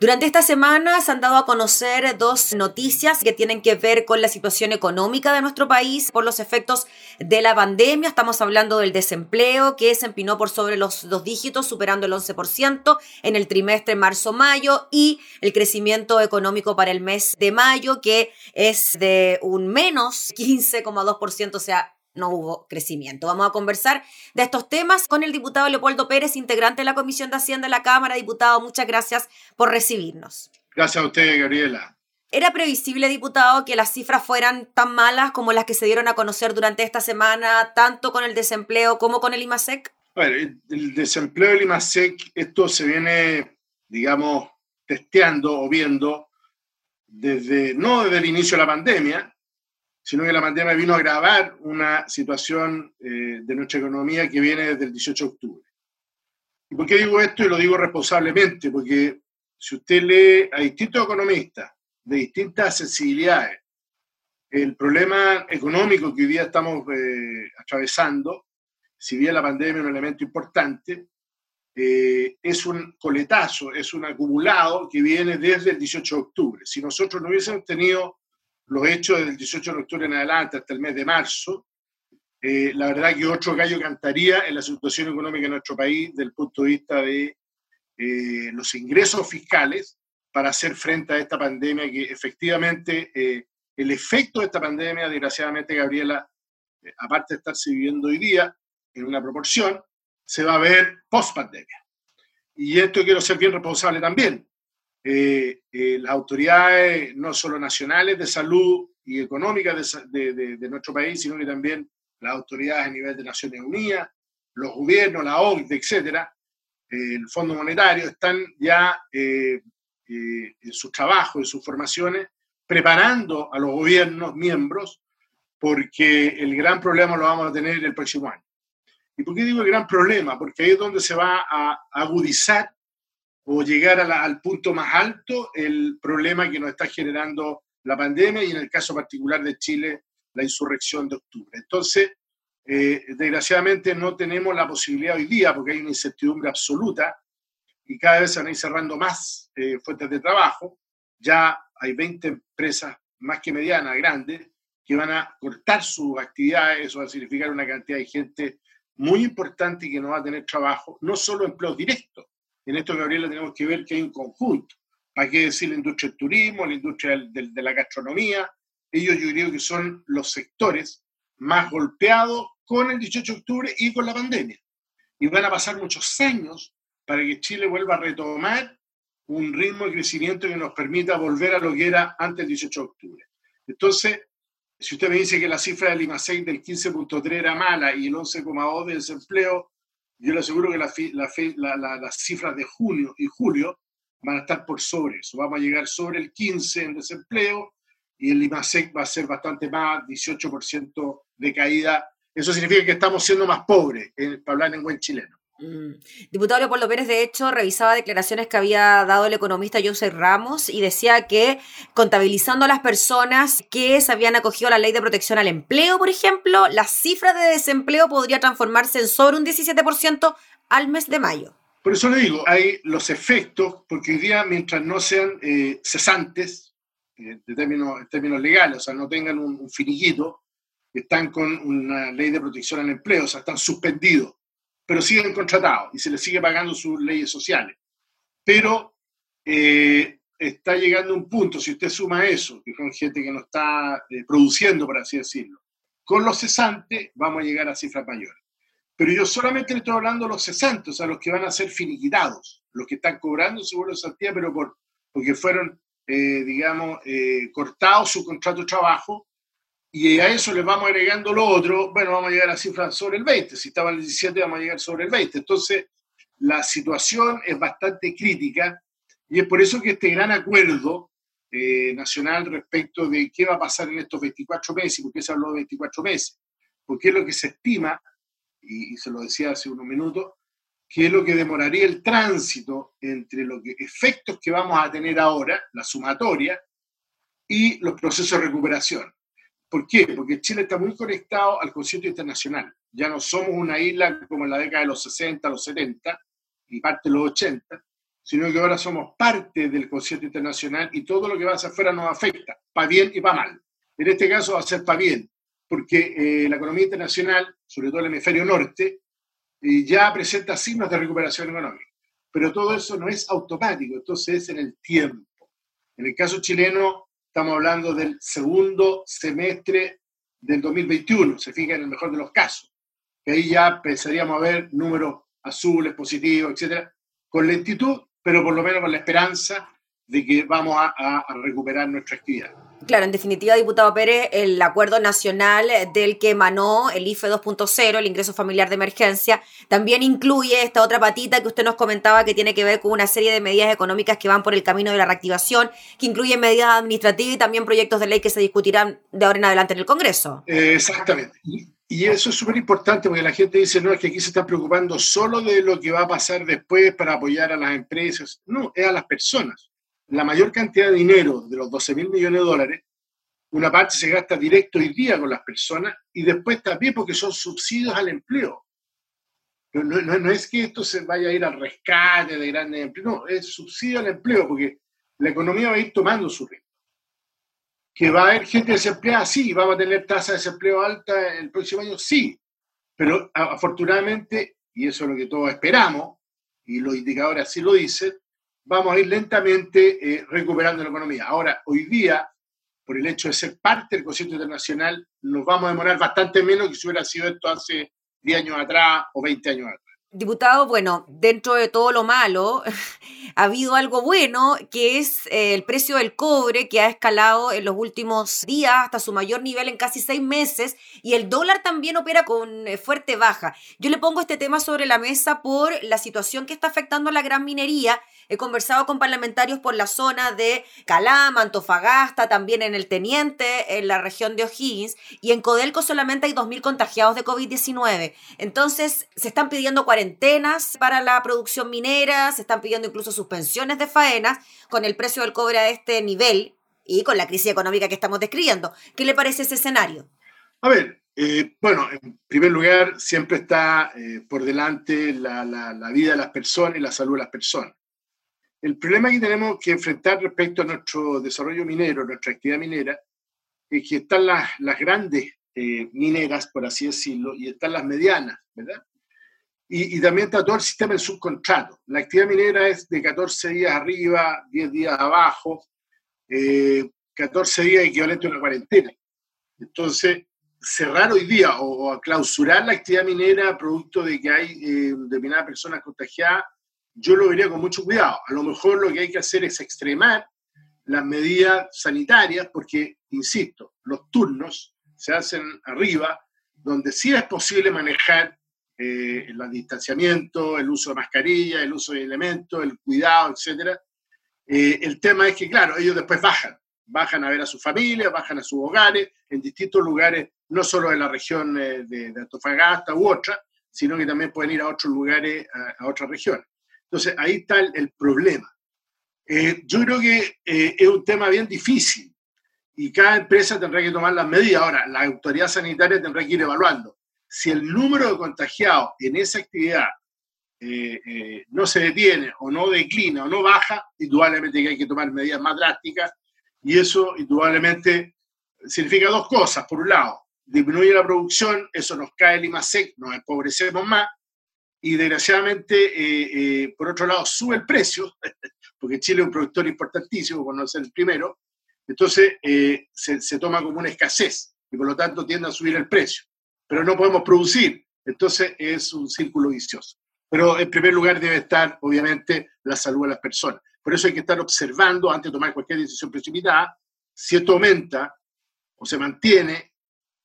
Durante esta semana se han dado a conocer dos noticias que tienen que ver con la situación económica de nuestro país por los efectos de la pandemia. Estamos hablando del desempleo que se empinó por sobre los dos dígitos, superando el 11% en el trimestre marzo-mayo y el crecimiento económico para el mes de mayo que es de un menos 15,2%, o sea, no hubo crecimiento. Vamos a conversar de estos temas con el diputado Leopoldo Pérez, integrante de la Comisión de Hacienda de la Cámara. Diputado, muchas gracias por recibirnos. Gracias a usted, Gabriela. ¿Era previsible, diputado, que las cifras fueran tan malas como las que se dieron a conocer durante esta semana, tanto con el desempleo como con el IMASEC? Bueno, el desempleo del IMASEC, esto se viene, digamos, testeando o viendo desde, no desde el inicio de la pandemia, sino que la pandemia vino a agravar una situación eh, de nuestra economía que viene desde el 18 de octubre. ¿Y por qué digo esto? Y lo digo responsablemente, porque si usted lee a distintos economistas de distintas sensibilidades, el problema económico que hoy día estamos eh, atravesando, si bien la pandemia es un elemento importante, eh, es un coletazo, es un acumulado que viene desde el 18 de octubre. Si nosotros no hubiésemos tenido los hechos del 18 de octubre en adelante hasta el mes de marzo, eh, la verdad que otro gallo cantaría en la situación económica de nuestro país desde el punto de vista de eh, los ingresos fiscales para hacer frente a esta pandemia que efectivamente eh, el efecto de esta pandemia, desgraciadamente, Gabriela, aparte de estarse viviendo hoy día en una proporción, se va a ver post pandemia. Y esto quiero ser bien responsable también. Eh, eh, las autoridades no solo nacionales de salud y económicas de, nuestro país, sino que también las autoridades a nivel de Naciones Unidas, los gobiernos, la OCDE, etcétera, eh, el Fondo Monetario, están ya en su trabajo, en sus formaciones, preparando a los gobiernos miembros porque el gran problema lo vamos a tener el próximo año. ¿Y por qué digo el gran problema? Porque ahí es donde se va a agudizar o llegar al punto más alto el problema que nos está generando la pandemia y en el caso particular de Chile, la insurrección de octubre. Entonces, eh, desgraciadamente no tenemos la posibilidad hoy día, porque hay una incertidumbre absoluta y cada vez se van a ir cerrando más eh, fuentes de trabajo. Ya hay 20 empresas más que medianas, grandes, que van a cortar sus actividades. Eso va a significar una cantidad de gente muy importante que no va a tener trabajo, no solo empleos directos, en esto, Gabriela, tenemos que ver que hay un conjunto. ¿Para qué decir la industria del turismo, la industria de, la gastronomía? Ellos yo creo que son los sectores más golpeados con el 18 de octubre y con la pandemia. Y van a pasar muchos años para que Chile vuelva a retomar un ritmo de crecimiento que nos permita volver a lo que era antes del 18 de octubre. Entonces, si usted me dice que la cifra del IMASEC del 15.3 era mala y el 11.2 de desempleo yo le aseguro que las cifras de junio y julio van a estar por sobre eso. Vamos a llegar sobre el 15 en desempleo y el IMASEC va a ser bastante más, 18% de caída. Eso significa que estamos siendo más pobres, para hablar en buen chileno. Mm. Diputado Leopoldo Pérez, de hecho, revisaba declaraciones que había dado el economista José Ramos y decía que contabilizando a las personas que se habían acogido a la ley de protección al empleo, por ejemplo, la cifra de desempleo podría transformarse en sobre un 17% al mes de mayo. Por eso le digo, hay los efectos, porque hoy día, mientras no sean eh, cesantes, eh, en, términos, legales, o sea, no tengan un, un finiquito, están con una ley de protección al empleo, o sea, están suspendidos pero siguen contratados y se les sigue pagando sus leyes sociales. Pero eh, está llegando un punto, si usted suma eso, que son gente que no está eh, produciendo, por así decirlo, con los cesantes vamos a llegar a cifras mayores. Pero yo solamente le estoy hablando de los cesantes, o sea, los que van a ser finiquitados, los que están cobrando seguro de santidad, pero por, porque fueron, eh, digamos, cortados su contrato de trabajo y a eso le vamos agregando lo otro, bueno, vamos a llegar a cifras sobre el 20. Si estaba en el 17, vamos a llegar sobre el 20. Entonces, la situación es bastante crítica y es por eso que este gran acuerdo eh, nacional respecto de qué va a pasar en estos 24 meses, y por qué se habló de 24 meses, porque es lo que se estima, y, se lo decía hace unos minutos, que es lo que demoraría el tránsito entre los efectos que vamos a tener ahora, la sumatoria, y los procesos de recuperación. ¿Por qué? Porque Chile está muy conectado al concierto internacional. Ya no somos una isla como en la década de los 60, los 70 y parte de los 80, sino que ahora somos parte del concierto internacional y todo lo que va hacia afuera nos afecta, para bien y para mal. En este caso va a ser para bien, porque eh, la economía internacional, sobre todo el hemisferio norte, eh, ya presenta signos de recuperación económica. Pero todo eso no es automático, entonces es en el tiempo. En el caso chileno, estamos hablando del segundo semestre del 2021, se fija en el mejor de los casos, que ahí ya pensaríamos a ver números azules, positivos, etcétera, con lentitud, pero por lo menos con la esperanza de que vamos a, recuperar nuestra actividad. Claro, en definitiva, diputado Pérez, el acuerdo nacional del que emanó el IFE 2.0, el ingreso familiar de emergencia, también incluye esta otra patita que usted nos comentaba que tiene que ver con una serie de medidas económicas que van por el camino de la reactivación, que incluyen medidas administrativas y también proyectos de ley que se discutirán de ahora en adelante en el Congreso. Eh, exactamente. Y eso es súper importante porque la gente dice, no, es que aquí se están preocupando solo de lo que va a pasar después para apoyar a las empresas. No, es a las personas. La mayor cantidad de dinero de los 12 mil millones de dólares, una parte se gasta directo hoy día con las personas y después también porque son subsidios al empleo. No, es que esto se vaya a ir al rescate de grandes empleos, no, es subsidio al empleo porque la economía va a ir tomando su ritmo que va a haber gente desempleada, sí, vamos a tener tasa de desempleo alta el próximo año, sí, pero afortunadamente, y eso es lo que todos esperamos, y los indicadores así lo dicen, vamos a ir lentamente eh, recuperando la economía. Ahora, hoy día, por el hecho de ser parte del concierto internacional, nos vamos a demorar bastante menos que si hubiera sido esto hace 10 años atrás o 20 años atrás. Diputado, bueno, dentro de todo lo malo, ha habido algo bueno, que es eh, el precio del cobre, que ha escalado en los últimos días hasta su mayor nivel en casi seis meses, y el dólar también opera con eh, fuerte baja. Yo le pongo este tema sobre la mesa por la situación que está afectando a la gran minería He conversado con parlamentarios por la zona de Calama, Antofagasta, también en el Teniente, en la región de O'Higgins, y en Codelco solamente hay 2.000 contagiados de COVID-19. Entonces, se están pidiendo cuarentenas para la producción minera, se están pidiendo incluso suspensiones de faenas con el precio del cobre a este nivel y con la crisis económica que estamos describiendo. ¿Qué le parece ese escenario? A ver, eh, bueno, en primer lugar, siempre está eh, por delante la, la, vida de las personas y la salud de las personas. El problema que tenemos que enfrentar respecto a nuestro desarrollo minero, nuestra actividad minera, es que están las, las grandes eh, mineras, por así decirlo, y están las medianas, ¿verdad? Y, y, también está todo el sistema de subcontrato. La actividad minera es de 14 días arriba, 10 días abajo, 14 eh, días equivalente a una cuarentena. Entonces, cerrar hoy día o, o clausurar la actividad minera producto de que hay eh, determinadas personas contagiadas yo lo vería con mucho cuidado. A lo mejor lo que hay que hacer es extremar las medidas sanitarias, porque, insisto, los turnos se hacen arriba, donde sí es posible manejar eh, el distanciamiento, el uso de mascarilla, el uso de elementos, el cuidado, etc. Eh, el tema es que, claro, ellos después bajan, bajan a ver a sus familias, bajan a sus hogares, en distintos lugares, no solo en la región eh, de, Antofagasta u otra, sino que también pueden ir a otros lugares, a otras regiones. Entonces, ahí está el, problema. Eh, yo creo que es un tema bien difícil y cada empresa tendrá que tomar las medidas. Ahora, la autoridad sanitaria tendrá que ir evaluando. Si el número de contagiados en esa actividad eh, no se detiene o no declina o no baja, indudablemente que hay que tomar medidas más drásticas y eso indudablemente significa dos cosas. Por un lado, disminuye la producción, eso nos cae el IMASEC, nos empobrecemos más y desgraciadamente, eh, eh, por otro lado, sube el precio, porque Chile es un productor importantísimo, por no ser el primero, entonces eh, se, se, toma como una escasez y por lo tanto tiende a subir el precio. Pero no podemos producir, entonces es un círculo vicioso. Pero en primer lugar debe estar, obviamente, la salud de las personas. Por eso hay que estar observando antes de tomar cualquier decisión precipitada si esto aumenta o se mantiene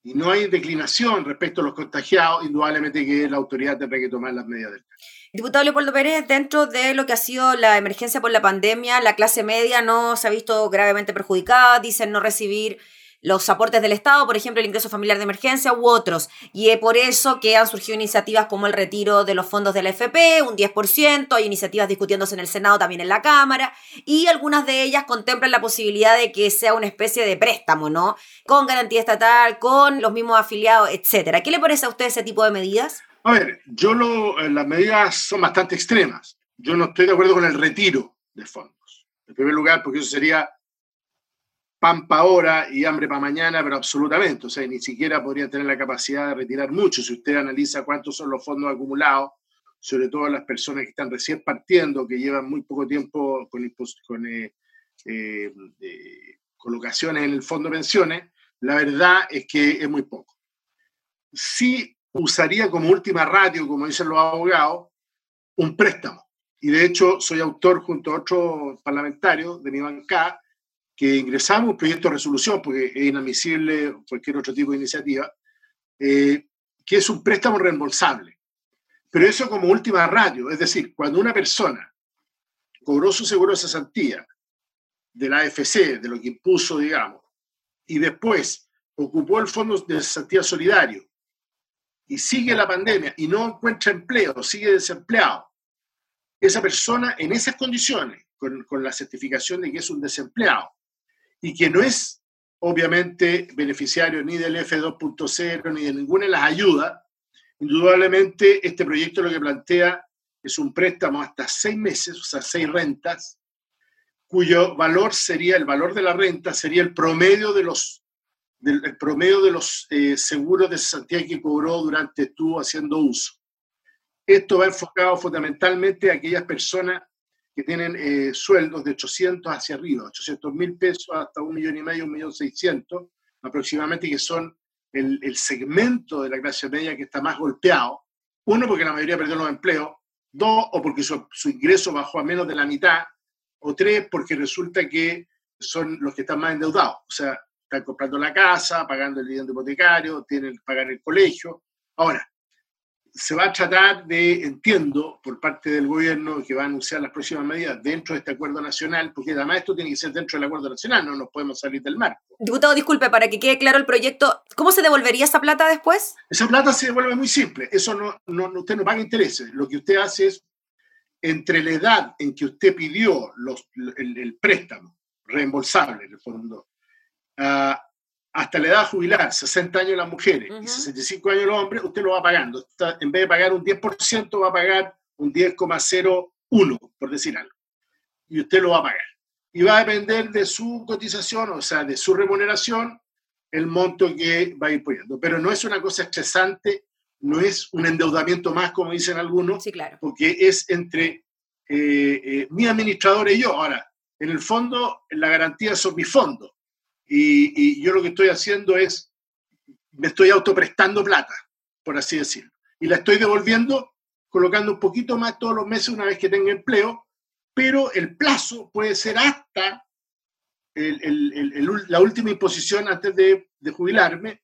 y no hay declinación respecto a los contagiados, indudablemente que la autoridad tendrá que tomar las medidas del caso. Diputado Leopoldo Pérez, dentro de lo que ha sido la emergencia por la pandemia, la clase media no se ha visto gravemente perjudicada, dicen no recibir los aportes del Estado, por ejemplo, el ingreso familiar de emergencia u otros. Y es por eso que han surgido iniciativas como el retiro de los fondos de la FP, un 10%, hay iniciativas discutiéndose en el Senado, también en la Cámara, y algunas de ellas contemplan la posibilidad de que sea una especie de préstamo, ¿no? Con garantía estatal, con los mismos afiliados, etcétera. ¿Qué le parece a usted ese tipo de medidas? A ver, yo lo, eh, las medidas son bastante extremas. yo no estoy de acuerdo con el retiro de fondos. En primer lugar, porque eso sería pan para ahora y hambre para mañana, pero absolutamente. O sea, ni siquiera podría tener la capacidad de retirar mucho. Si usted analiza cuántos son los fondos acumulados, sobre todo las personas que están recién partiendo, que llevan muy poco tiempo con, con eh, eh, colocaciones en el fondo de pensiones, la verdad es que es muy poco. Sí usaría como última ratio, como dicen los abogados, un préstamo. Y de hecho soy autor junto a otros parlamentarios de mi bancada que ingresamos un proyecto de resolución, porque es inadmisible cualquier otro tipo de iniciativa, eh, que es un préstamo reembolsable. Pero eso como última ratio, es decir, cuando una persona cobró su seguro de cesantía de la AFC, de lo que impuso, digamos, y después ocupó el Fondo de Cesantía Solidario y sigue la pandemia y no encuentra empleo, sigue desempleado, esa persona en esas condiciones, con, con la certificación de que es un desempleado y que no es obviamente beneficiario ni del F2.0 ni de ninguna de las ayudas, indudablemente este proyecto lo que plantea es un préstamo hasta seis meses, o sea, seis rentas, cuyo valor sería, el valor de la renta sería el promedio de los, del, promedio de los eh, seguros de cesantía que cobró durante estuvo haciendo uso. Esto va enfocado fundamentalmente a aquellas personas que tienen eh, sueldos de 800 hacia arriba, 800 mil pesos hasta un millón y medio, un millón seiscientos aproximadamente, que son el, el, segmento de la clase media que está más golpeado. Uno, porque la mayoría perdió los empleos. Dos, o porque su, su ingreso bajó a menos de la mitad o tres porque resulta que son los que están más endeudados, o sea, están comprando la casa, pagando el dividendo hipotecario, tienen que pagar el colegio. Ahora, se va a tratar de, entiendo, por parte del gobierno que va a anunciar las próximas medidas dentro de este acuerdo nacional, porque además esto tiene que ser dentro del acuerdo nacional, no nos podemos salir del marco. Diputado, disculpe, para que quede claro el proyecto, ¿cómo se devolvería esa plata después? Esa plata se devuelve muy simple, eso no, no usted no paga intereses, lo que usted hace es entre la edad en que usted pidió los, el, préstamo reembolsable, en el fondo, uh, hasta la edad de jubilar, 60 años las mujeres y 65 años los hombres, usted lo va pagando. en vez de pagar un 10%, va a pagar un 10,01, por decir algo. Y usted lo va a pagar. Y va a depender de su cotización, o sea, de su remuneración, el monto que va a ir poniendo. Pero no es una cosa estresante no es un endeudamiento más, como dicen algunos, sí, claro. porque es entre eh, eh, mi administrador y yo. Ahora, en el fondo, la garantía son mis fondos. Y, yo lo que estoy haciendo es, me estoy autoprestando plata, por así decirlo. Y la estoy devolviendo colocando un poquito más todos los meses una vez que tenga empleo, pero el plazo puede ser hasta la última imposición antes de, de jubilarme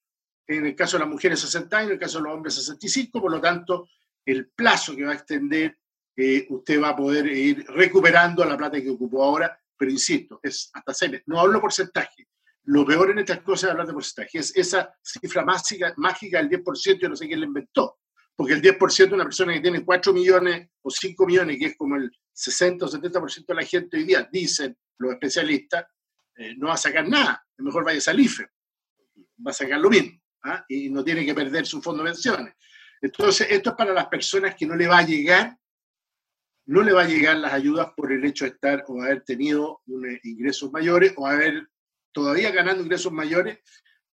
en el caso de las mujeres 60 años, en el caso de los hombres 65, por lo tanto, el plazo que va a extender, eh, usted va a poder ir recuperando la plata que ocupó ahora, pero insisto, es hasta seis meses. No hablo porcentaje. Lo peor en estas cosas es hablar de porcentaje. Es esa cifra mágica, mágica del 10%, yo no sé quién la inventó. Porque el 10% de una persona que tiene 4 millones o 5 millones, que es como el 60 o 70% de la gente hoy día, dicen los especialistas, eh, no va a sacar nada. Lo mejor vaya a salir va a sacar lo mismo. ¿ah? y no tiene que perder su fondo de pensiones. Entonces, esto es para las personas que no le va a llegar, no le va a llegar las ayudas por el hecho de estar o haber tenido ingresos mayores o haber todavía ganando ingresos mayores,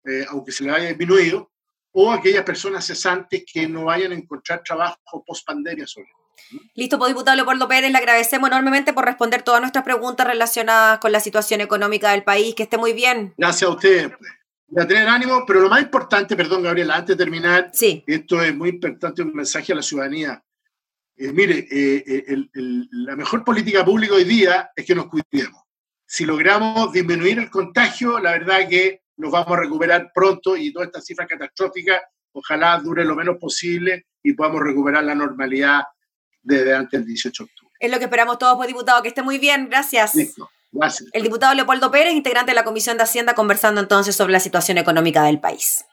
eh, aunque se le haya disminuido, o aquellas personas cesantes que no vayan a encontrar trabajo post pandemia sobre Listo, pues diputado Leopoldo Pérez, le agradecemos enormemente por responder todas nuestras preguntas relacionadas con la situación económica del país. Que esté muy bien. Gracias a usted a tener ánimo, pero lo más importante, perdón Gabriela, antes de terminar, sí. esto es muy importante, un mensaje a la ciudadanía. Eh, mire, eh, eh, el, el, la mejor política pública hoy día es que nos cuidemos. Si logramos disminuir el contagio, la verdad que nos vamos a recuperar pronto y toda esta cifra catastrófica, ojalá dure lo menos posible y podamos recuperar la normalidad desde antes del 18 de octubre. Es lo que esperamos todos, pues, diputado. Que esté muy bien. Gracias. Listo. Gracias. El diputado Leopoldo Pérez, integrante de la Comisión de Hacienda, conversando entonces sobre la situación económica del país.